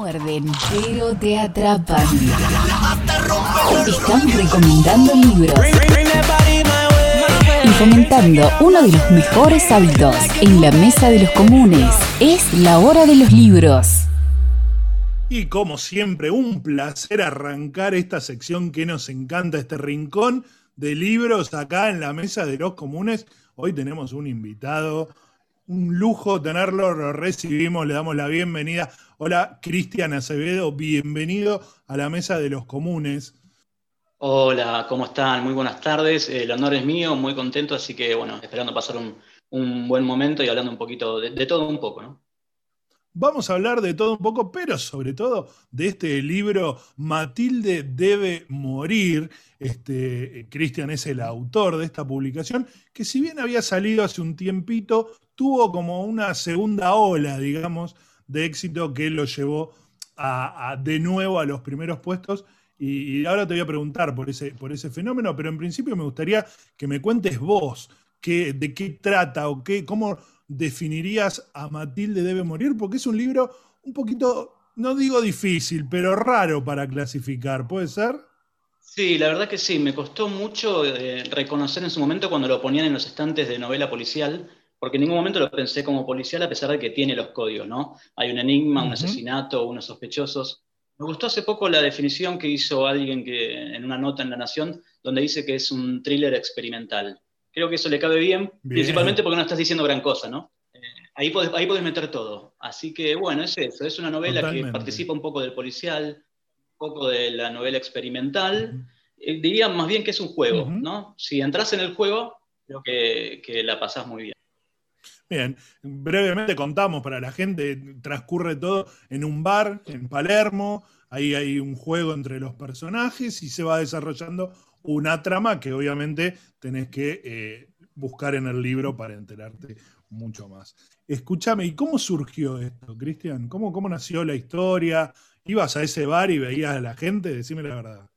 muerden, pero te atrapan. Estamos recomendando libros y fomentando uno de los mejores hábitos en la mesa de los comunes. Es la hora de los libros. Y como siempre, un placer arrancar esta sección que nos encanta, este rincón de libros acá en la mesa de los comunes. Hoy tenemos un invitado un lujo tenerlo, lo recibimos, le damos la bienvenida. Hola, Cristian Acevedo, bienvenido a la Mesa de los Comunes. Hola, ¿cómo están? Muy buenas tardes, el honor es mío, muy contento, así que bueno, esperando pasar un, buen momento y hablando un poquito de, de todo un poco, ¿no? Vamos a hablar de todo un poco, pero sobre todo de este libro Matilde debe morir. Este, Cristian es el autor de esta publicación, que si bien había salido hace un tiempito, tuvo como una segunda ola, digamos, de éxito que lo llevó a, de nuevo a los primeros puestos. Y, ahora te voy a preguntar por ese, por ese fenómeno, pero en principio me gustaría que me cuentes vos qué, de qué trata o qué, cómo definirías a Matilde debe morir, porque es un libro un poquito, no digo difícil, pero raro para clasificar, ¿puede ser? Sí, la verdad que sí, me costó mucho eh, reconocer en su momento cuando lo ponían en los estantes de novela policial, porque en ningún momento lo pensé como policial a pesar de que tiene los códigos, ¿no? Hay un enigma, un asesinato, unos sospechosos. Me gustó hace poco la definición que hizo alguien que, en una nota en La Nación, donde dice que es un thriller experimental. Creo que eso le cabe bien, principalmente porque no estás diciendo gran cosa, ¿no? Eh, ahí, podés, ahí meter todo. Así que, bueno, es eso. Es una novela que participa un poco del policial, un poco de la novela experimental. Eh, diría más bien que es un juego, ¿no? Si entras en el juego, creo que, que la pasás muy bien. Bien, brevemente contamos para la gente, transcurre todo en un bar en Palermo, ahí hay un juego entre los personajes y se va desarrollando una trama que obviamente tenés que eh, buscar en el libro para enterarte mucho más. Escúchame, ¿y cómo surgió esto, Cristian? ¿Cómo, ¿Cómo nació la historia? ¿Ibas a ese bar y veías a la gente? Decime la verdad.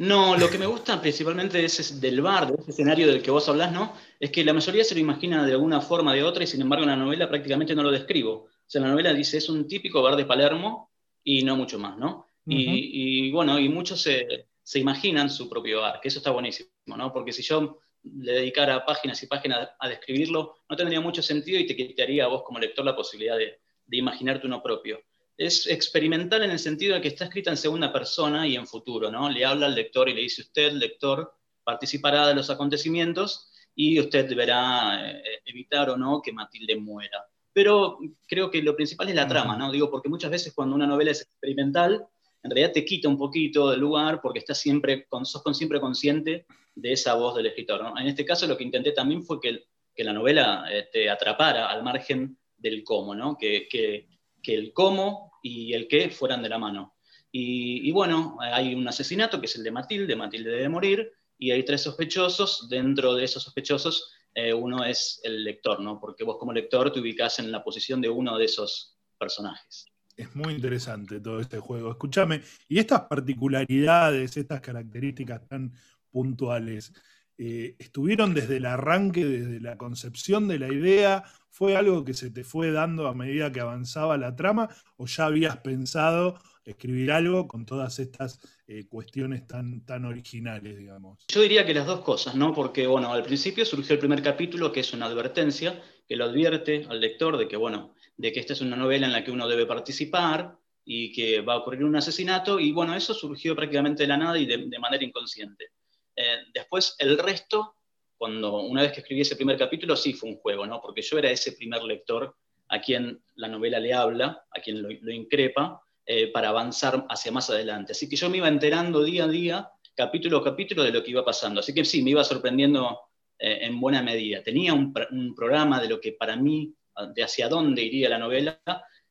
No, lo que me gusta principalmente de ese, del bar, de ese escenario del que vos hablás, ¿no? Es que la mayoría se lo imagina de alguna forma o de otra y sin embargo en la novela prácticamente no lo describo. O sea, la novela dice es un típico bar de Palermo y no mucho más, ¿no? y, bueno, y muchos se, se, imaginan su propio bar, que eso está buenísimo, ¿no? Porque si yo le dedicara páginas y páginas a describirlo, no tendría mucho sentido y te quitaría a vos como lector la posibilidad de, de imaginarte uno propio es experimental en el sentido de que está escrita en segunda persona y en futuro, ¿no? Le habla al lector y le dice usted, lector, participará de los acontecimientos y usted deberá eh, evitar o no que Matilde muera. Pero creo que lo principal es la trama, ¿no? Digo, porque muchas veces cuando una novela es experimental, en realidad te quita un poquito del lugar porque estás siempre, sos siempre consciente de esa voz del escritor, ¿no? En este caso lo que intenté también fue que, que la novela te este, atrapara al margen del cómo, ¿no? Que, que, que el cómo y el qué fueran de la mano. Y, bueno, hay un asesinato que es el de Matilde, Matilde debe morir, y hay tres sospechosos, dentro de esos sospechosos eh, uno es el lector, ¿no? Porque vos como lector te ubicás en la posición de uno de esos personajes. Es muy interesante todo este juego. Escúchame, y estas particularidades, estas características tan puntuales, eh, ¿estuvieron desde el arranque, desde la concepción de la idea? ¿Fue algo que se te fue dando a medida que avanzaba la trama o ya habías pensado escribir algo con todas estas eh, cuestiones tan, tan originales, digamos? Yo diría que las dos cosas, ¿no? Porque, bueno, al principio surgió el primer capítulo, que es una advertencia, que lo advierte al lector de que, bueno, de que esta es una novela en la que uno debe participar y que va a ocurrir un asesinato, y bueno, eso surgió prácticamente de la nada y de, manera inconsciente. Eh, después, el resto cuando una vez que escribí ese primer capítulo, sí fue un juego, ¿no? Porque yo era ese primer lector a quien la novela le habla, a quien lo, increpa, eh, para avanzar hacia más adelante. Así que yo me iba enterando día a día, capítulo a capítulo, de lo que iba pasando. Así que sí, me iba sorprendiendo eh, en buena medida. Tenía un, programa de lo que para mí, de hacia dónde iría la novela,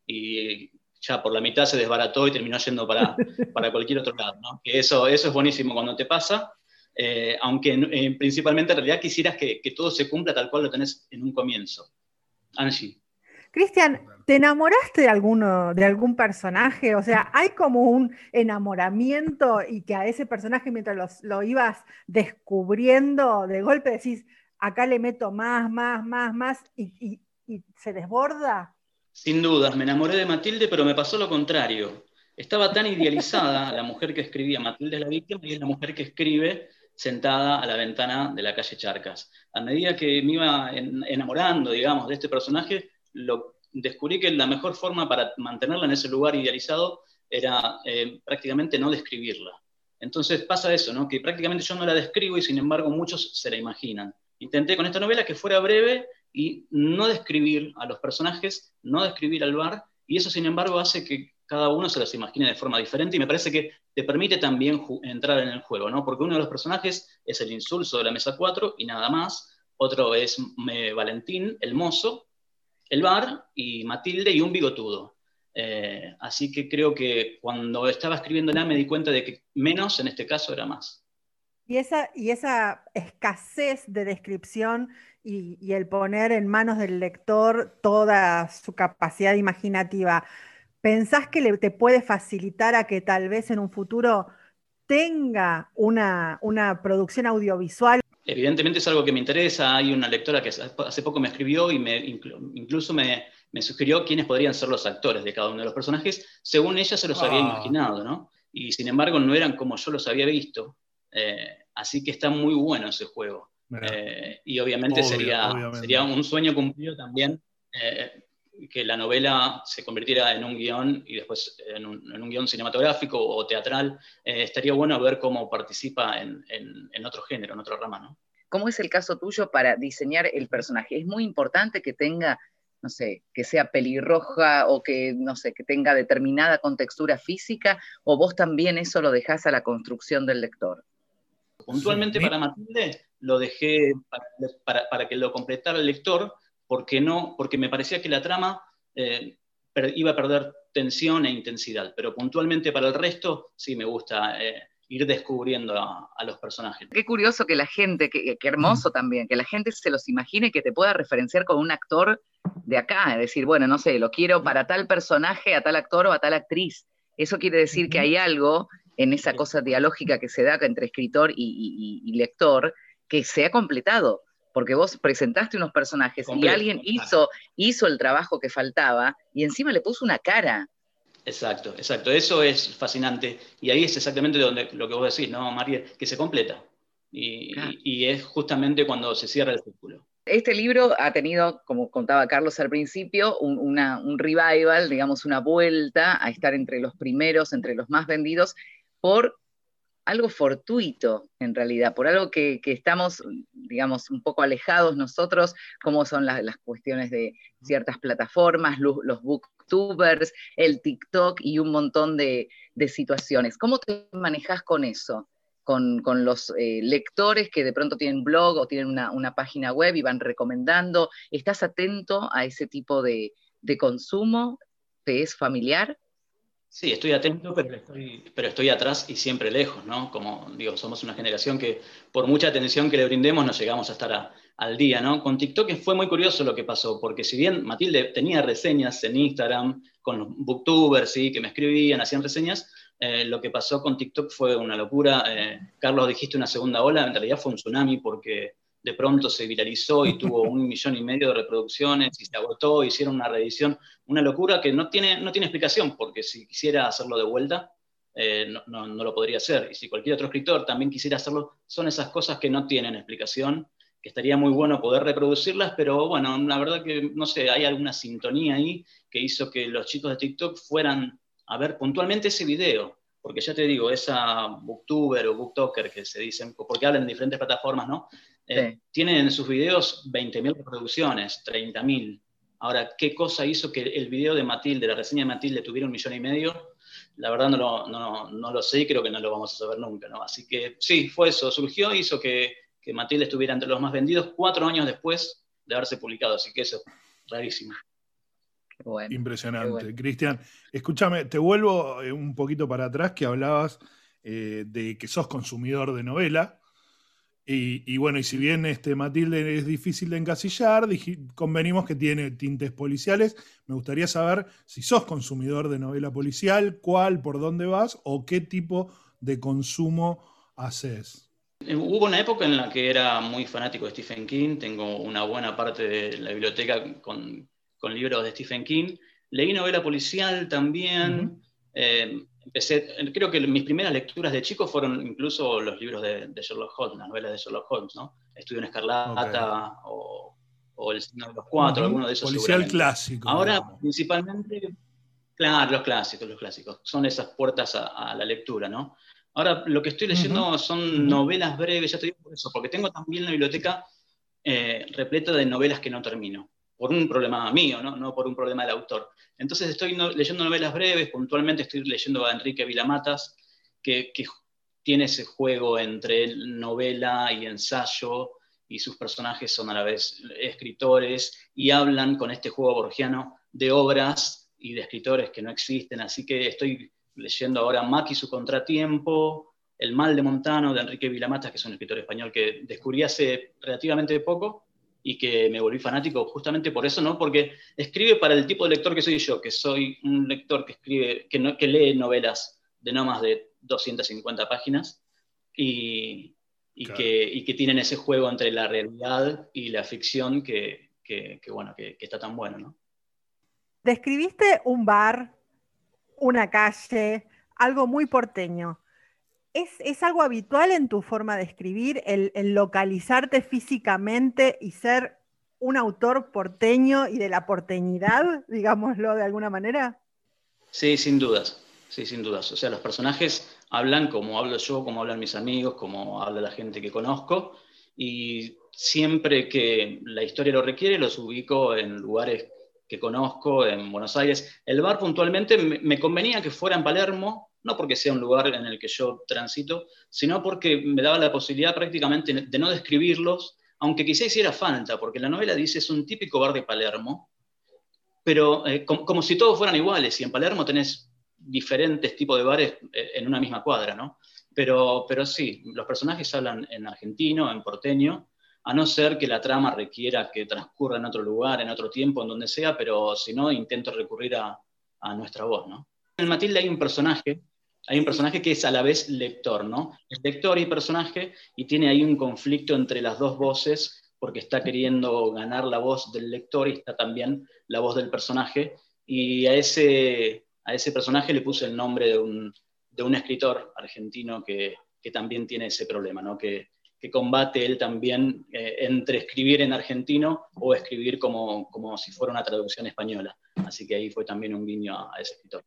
y ya por la mitad se desbarató y terminó yendo para, para cualquier otro lado, ¿no? Que eso, eso es buenísimo cuando te pasa, eh, aunque eh, principalmente en realidad quisieras que, todo se cumpla tal cual lo tenés en un comienzo. Angie. Cristian, ¿te enamoraste de alguno, de algún personaje? O sea, ¿hay como un enamoramiento y que a ese personaje mientras lo ibas descubriendo, de golpe decís, acá le meto más, más, más, más y, se desborda? Sin dudas, me enamoré de Matilde, pero me pasó lo contrario. Estaba tan idealizada la mujer que escribía, Matilde es la víctima, y es la mujer que escribe sentada a la ventana de la calle Charcas. A medida que me iba enamorando, digamos, de este personaje, lo, descubrí que la mejor forma para mantenerla en ese lugar idealizado era eh, prácticamente no describirla. Entonces pasa eso, ¿no? que prácticamente yo no la describo y sin embargo muchos se la imaginan. Intenté con esta novela que fuera breve y no describir a los personajes, no describir al bar, y eso sin embargo hace que cada uno se los imagine de forma diferente y me parece que te permite también entrar en el juego, ¿no? Porque uno de los personajes es el insulso de la mesa 4 y nada más, otro es Valentín, el mozo, el bar y Matilde y un bigotudo. Eh, así que creo que cuando estaba escribiéndola me di cuenta de que menos en este caso era más. Y esa, y esa escasez de descripción y, el poner en manos del lector toda su capacidad imaginativa, ¿pensás que le, te puede facilitar a que tal vez en un futuro tenga una, producción audiovisual? Evidentemente es algo que me interesa. Hay una lectora que hace poco me escribió y me, incluso me, sugirió quiénes podrían ser los actores de cada uno de los personajes, según ella se los había ah. imaginado, ¿no? Y sin embargo no eran como yo los había visto. Eh, así que está muy bueno ese juego. Eh, y obviamente sería, sería un sueño cumplido también eh, que la novela se convirtiera en un guion y después en un, guion cinematográfico o teatral. Eh, estaría bueno ver cómo participa en, en, otro género, en otra rama, ¿no? ¿Cómo es el caso tuyo para diseñar el personaje? ¿Es muy importante que tenga, no sé, que sea pelirroja o que, no sé, que tenga determinada contextura física? ¿O vos también eso lo dejás a la construcción del lector? Puntualmente para Matilde lo dejé para, que lo completara el lector, porque, no, porque me parecía que la trama eh, iba a perder tensión e intensidad, pero puntualmente para el resto sí me gusta eh, ir descubriendo a, los personajes. Qué curioso que la gente, qué, hermoso también, que la gente se los imagine que te pueda referenciar con un actor de acá, es decir, bueno, no sé, lo quiero para tal personaje, a tal actor o a tal actriz. Eso quiere decir que hay algo en esa cosa dialógica que se da entre escritor y, lector, que se ha completado, porque vos presentaste unos personajes y alguien hizo, hizo el trabajo que faltaba y encima le puso una cara. Exacto, exacto. Eso es fascinante. Y ahí es exactamente donde, lo que vos decís, ¿no, María? Que se completa. Y, y, es justamente cuando se cierra el círculo. Este libro ha tenido, como contaba Carlos al principio, un, un revival, digamos, una vuelta a estar entre los primeros, entre los más vendidos por algo fortuito, en realidad, por algo que, estamos, digamos, un poco alejados nosotros, como son las, cuestiones de ciertas plataformas, los, booktubers, el TikTok y un montón de, situaciones. ¿Cómo te manejas con eso? Con, los eh, lectores que de pronto tienen blog o tienen una, página web y van recomendando. ¿Estás atento a ese tipo de, de consumo? ¿Te es familiar? Sí, estoy atento, pero estoy, pero estoy atrás y siempre lejos, ¿no? Como digo, somos una generación que por mucha atención que le brindemos no llegamos a estar al día, ¿no? Con TikTok fue muy curioso lo que pasó, porque si bien Matilde tenía reseñas en Instagram con los booktubers, ¿sí? que me escribían, hacían reseñas, eh, lo que pasó con TikTok fue una locura. Eh, Carlos, dijiste una segunda ola, en realidad fue un tsunami porque de pronto se viralizó y tuvo un millón y medio de reproducciones y se agotó, hicieron una reedición, una locura que no tiene, no tiene explicación, porque si quisiera hacerlo de vuelta, eh, no, lo podría hacer. Y si cualquier otro escritor también quisiera hacerlo, son esas cosas que no tienen explicación, que estaría muy bueno poder reproducirlas, pero bueno, la verdad que, no sé, hay alguna sintonía ahí que hizo que los chicos de TikTok fueran a ver puntualmente ese video, porque ya te digo, esa booktuber o booktoker que se dicen, porque hablan en diferentes plataformas, ¿no? Eh, tienen en sus videos 20.000 reproducciones, 30.000. Ahora, ¿qué cosa hizo que el video de Matilde, la reseña de Matilde, tuviera un millón y medio? La verdad no lo, no, no lo sé y creo que no lo vamos a saber nunca, ¿no? Así que sí, fue eso, surgió, hizo que, que Matilde estuviera entre los más vendidos cuatro años después de haberse publicado, así que eso es Impresionante. Cristian, escúchame, te vuelvo eh, un poquito para atrás que hablabas eh, de que sos consumidor de novela. Y, bueno, y si bien este Matilde es difícil de encasillar, convenimos que tiene tintes policiales. Me gustaría saber si sos consumidor de novela policial, cuál, por dónde vas o qué tipo de consumo haces. Eh, hubo una época en la que era muy fanático de Stephen King, tengo una buena parte de la biblioteca con, libros de Stephen King, Leí novela policial también. Eh, empecé, creo que mis primeras lecturas de chico fueron incluso los libros de, Sherlock Holmes, las novelas de Sherlock Holmes, ¿no? Estudio en Escarlata o, El Signo de los Cuatro, alguno de esos. Policial clásico. Ahora, principalmente, claro, los clásicos, los clásicos. Son esas puertas a, la lectura, ¿no? Ahora, lo que estoy leyendo son novelas breves, ya te digo por eso, porque tengo también la biblioteca eh, repleta de novelas que no termino por un problema mío, ¿no? no por un problema del autor. Entonces estoy leyendo novelas breves, puntualmente estoy leyendo a Enrique Vilamatas, que, tiene ese juego entre novela y ensayo, y sus personajes son a la vez escritores, y hablan con este juego borgiano de obras y de escritores que no existen. Así que estoy leyendo ahora Mac y su contratiempo, El mal de Montano, de Enrique Vilamatas, que es un escritor español que descubrí hace relativamente poco, y que me volví fanático justamente por eso, ¿no? Porque escribe para el tipo de lector que soy yo, que soy un lector que escribe, que, no, que lee novelas de no más de 250 páginas y, y, que, y que, tienen ese juego entre la realidad y la ficción que, que bueno, que, está tan bueno, ¿no? Describiste un bar, una calle, algo muy porteño. ¿Es, algo habitual en tu forma de escribir el, localizarte físicamente y ser un autor porteño y de la porteñidad, digámoslo de alguna manera? Sí, sin dudas, sí, sin dudas. O sea, los personajes hablan como hablo yo, como hablan mis amigos, como habla la gente que conozco, y siempre que la historia lo requiere, los ubico en lugares que conozco, en Buenos Aires. El bar puntualmente me convenía que fuera en Palermo, no porque sea un lugar en el que yo transito, sino porque me daba la posibilidad prácticamente de no describirlos, aunque quizá hiciera falta, porque la novela dice es un típico bar de Palermo, pero eh, como, si todos fueran iguales, y en Palermo tenés diferentes tipos de bares eh, en una misma cuadra, ¿no? Pero, pero sí, los personajes hablan en argentino, en porteño, a no ser que la trama requiera que transcurra en otro lugar, en otro tiempo, en donde sea, pero si no, intento recurrir a, a nuestra voz, ¿no? En Matilde hay un personaje hay un personaje que es a la vez lector, ¿no? Es lector y personaje y tiene ahí un conflicto entre las dos voces porque está queriendo ganar la voz del lector y está también la voz del personaje. Y a ese, a ese personaje le puse el nombre de un, de un escritor argentino que, que, también tiene ese problema, ¿no? Que, que combate él también eh, entre escribir en argentino o escribir como, como si fuera una traducción española. Así que ahí fue también un guiño a ese escritor.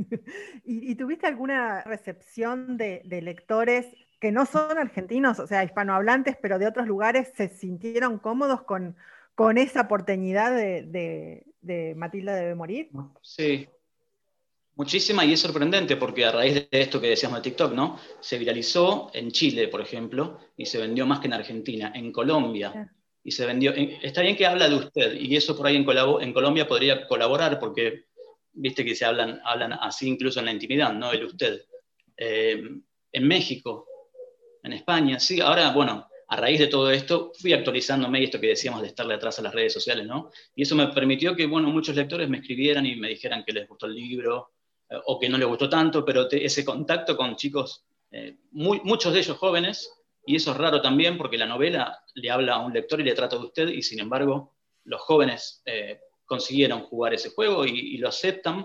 ¿Y, tuviste alguna recepción de, lectores que no son argentinos, o sea, hispanohablantes, pero de otros lugares, se sintieron cómodos con, con esa porteñidad de, de, Matilda debe morir? Sí, muchísima y es sorprendente porque a raíz de esto que decíamos de TikTok, ¿no? Se viralizó en Chile, por ejemplo, y se vendió más que en Argentina, en Colombia. Y se vendió, está bien que habla de usted, y eso por ahí en, en Colombia podría colaborar, porque viste que se hablan, hablan así incluso en la intimidad, ¿no? El usted. Eh, en México, en España, sí, ahora, bueno, a raíz de todo esto, fui actualizándome y esto que decíamos de estarle atrás a las redes sociales, ¿no? Y eso me permitió que, bueno, muchos lectores me escribieran y me dijeran que les gustó el libro eh, o que no les gustó tanto, pero ese contacto con chicos, eh, muchos de ellos jóvenes, y eso es raro también porque la novela le habla a un lector y le trata de usted, y sin embargo, los jóvenes consiguieron jugar ese juego y, lo aceptan.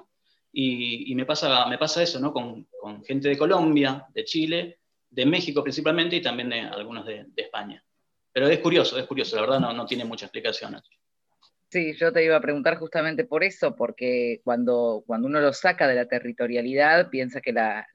Y, me, pasa, me pasa eso, ¿no? Con, gente de Colombia, de Chile, de México principalmente y también de algunos de, España. Pero es curioso, es curioso, la verdad no, no tiene mucha explicación. Sí, yo te iba a preguntar justamente por eso, porque cuando, cuando uno lo saca de la territorialidad, piensa que la,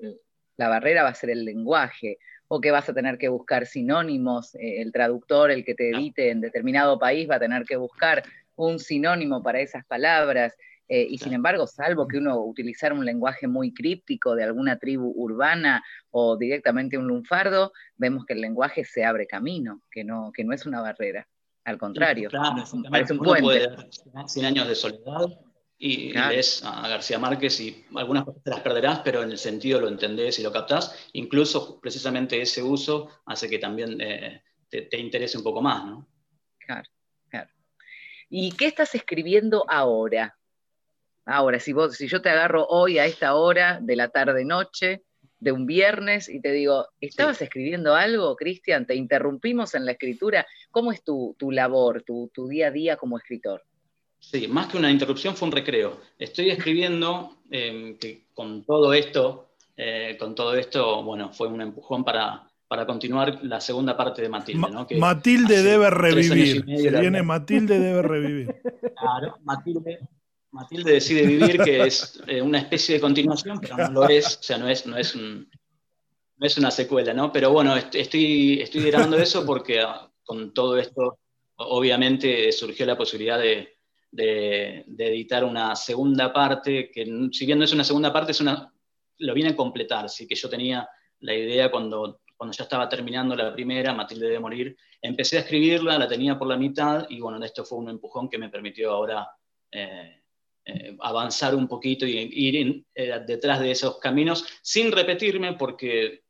la barrera va a ser el lenguaje, o que vas a tener que buscar sinónimos, eh, el traductor, el que te edite en determinado país va a tener que buscar un sinónimo para esas palabras, eh, y sin embargo, salvo que uno utilizara un lenguaje muy críptico de alguna tribu urbana o directamente un lunfardo, vemos que el lenguaje se abre camino, que no, que no es una barrera. Al contrario, claro, parece un puente. 100 años de soledad y, lees a García Márquez y algunas cosas te las perderás, pero en el sentido lo entendés y lo captás. Incluso precisamente ese uso hace que también eh, te, te interese un poco más, ¿no? Claro. ¿Y qué estás escribiendo ahora? Ahora, si, vos, si yo te agarro hoy a esta hora de la tarde-noche, de un viernes, y te digo, ¿estabas escribiendo algo, Cristian? ¿Te interrumpimos en la escritura? ¿Cómo es tu, labor, tu, día a día como escritor? Sí, más que una interrupción fue un recreo. Estoy escribiendo em, que con todo esto, eh, con todo esto, bueno, fue un empujón para, para continuar la segunda parte de Matilde. Matilde debe revivir. viene Matilde debe revivir. Claro, Matilde, Matilde decide vivir, que es eh, una especie de continuación, pero no lo es, o sea, no es, no es, no es una secuela, ¿no? Pero bueno, estoy, estoy grabando eso porque ah, con todo esto, obviamente surgió la posibilidad de, de, editar una segunda parte, que si bien no es una segunda parte, es una, lo viene a completar, así que yo tenía la idea cuando, cuando ya estaba terminando la primera, Matilde de morir, empecé a escribirla, la tenía por la mitad, y bueno, esto fue un empujón que me permitió ahora eh, eh, avanzar un poquito y ir eh, detrás de esos caminos, sin repetirme, porque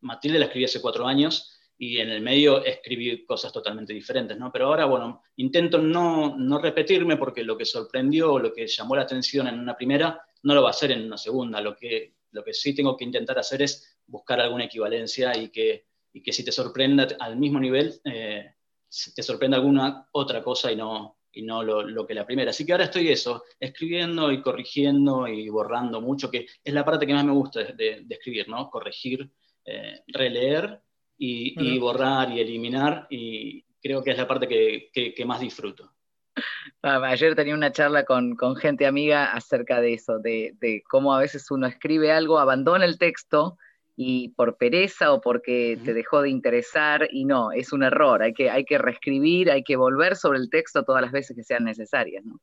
Matilde la escribí hace cuatro años, y en el medio escribí cosas totalmente diferentes, ¿no? Pero ahora, bueno, intento no, no repetirme porque lo que sorprendió, lo que llamó la atención en una primera, no lo va a hacer en una segunda. Lo que, lo que sí tengo que intentar hacer es buscar alguna equivalencia y que, y que si te sorprenda al mismo nivel, eh, te sorprenda alguna otra cosa y no, y no lo, lo, que la primera. Así que ahora estoy eso, escribiendo y corrigiendo y borrando mucho, que es la parte que más me gusta de, de escribir, ¿no? Corregir, eh, releer y, borrar y eliminar, y creo que es la parte que, más disfruto. Ah, ayer tenía una charla con, gente amiga acerca de eso, de, cómo a veces uno escribe algo, abandona el texto y por pereza o porque te dejó de interesar y no, es un error, hay que, hay que reescribir, hay que volver sobre el texto todas las veces que sean necesarias. ¿no?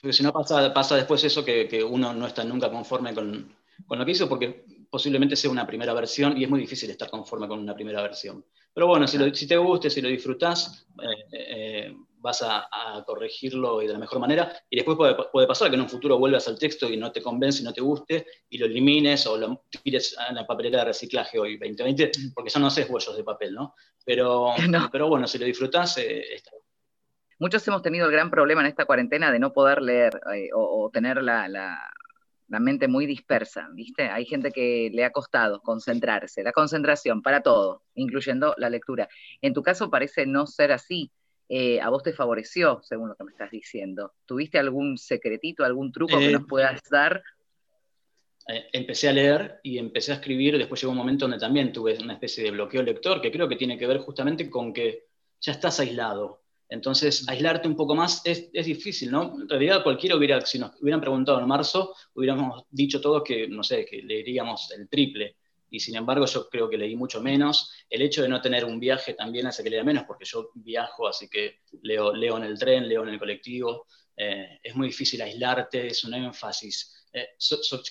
Porque si no pasa, pasa después eso que, uno no está nunca conforme con, con, lo que hizo, porque posiblemente sea una primera versión y es muy difícil estar conforme con una primera versión. Pero bueno, si, te guste, si lo disfrutás, eh, eh, vas a, corregirlo de la mejor manera y después puede, pasar que en un futuro vuelvas al texto y no te convence, y no te guste y lo elimines o lo tires en la papelera de reciclaje hoy 2020, porque ya no haces bollos de papel, ¿no? Pero, pero bueno, si lo disfrutás, eh, está Muchos hemos tenido el gran problema en esta cuarentena de no poder leer o, tener la, la mente muy dispersa, ¿viste? Hay gente que le ha costado concentrarse, la concentración para todo, incluyendo la lectura. En tu caso parece no ser así. Eh, a vos te favoreció, según lo que me estás diciendo. ¿Tuviste algún secretito, algún truco que nos eh, puedas dar? Eh, empecé a leer y empecé a escribir, después llegó un momento donde también tuve una especie de bloqueo lector, que creo que tiene que ver justamente con que ya estás aislado, entonces, aislarte un poco más es, difícil, ¿no? En realidad, cualquiera hubiera, si nos hubieran preguntado en marzo, hubiéramos dicho todos que, no sé, que leeríamos el triple. Y sin embargo, yo creo que leí mucho menos. El hecho de no tener un viaje también hace que lea menos, porque yo viajo, así que leo, leo en el tren, leo en el colectivo. Eh, es muy difícil aislarte, es un énfasis. Eh,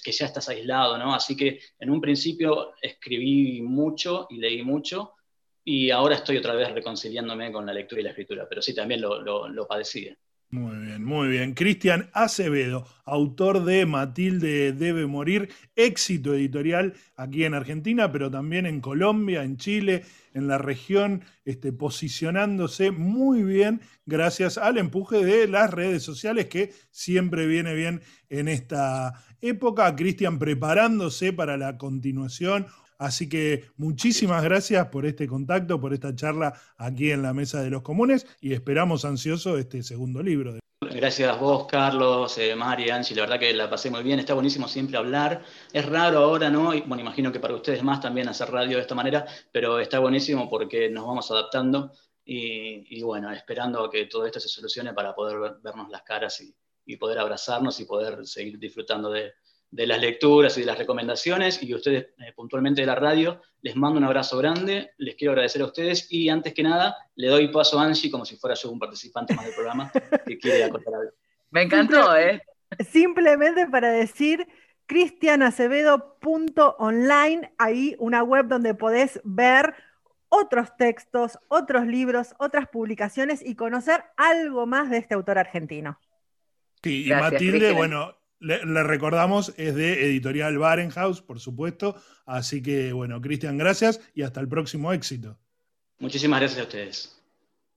que ya estás aislado, ¿no? Así que en un principio escribí mucho y leí mucho, y ahora estoy otra vez reconciliándome con la lectura y la escritura, pero sí, también lo, lo, padecí. Muy bien, muy bien. Cristian Acevedo, autor de Matilde debe morir, éxito editorial aquí en Argentina, pero también en Colombia, en Chile, en la región, este, posicionándose muy bien gracias al empuje de las redes sociales que siempre viene bien en esta época. Cristian preparándose para la continuación Así que muchísimas gracias por este contacto, por esta charla aquí en la Mesa de los Comunes y esperamos ansioso este segundo libro. Gracias a vos, Carlos, eh, Mari, Angie, la verdad que la pasé muy bien, está buenísimo siempre hablar. Es raro ahora, ¿no? Y, bueno, imagino que para ustedes más también hacer radio de esta manera, pero está buenísimo porque nos vamos adaptando y, bueno, esperando que todo esto se solucione para poder vernos las caras y poder abrazarnos y poder seguir disfrutando de, de las lecturas y de las recomendaciones y ustedes eh, puntualmente de la radio. Les mando un abrazo grande, les quiero agradecer a ustedes y antes que nada le doy paso a Angie como si fuera yo un participante más del programa que quiere acotar algo. Me encantó, ¿eh? Simplemente para decir cristianacevedo.online, ahí una web donde podés ver otros textos, otros libros, otras publicaciones y conocer algo más de este autor argentino. Sí, y Matilde, bueno, le, recordamos, es de Editorial Barenhaus, por supuesto. Así que, bueno, Cristian, gracias y hasta el próximo éxito. Muchísimas gracias a ustedes.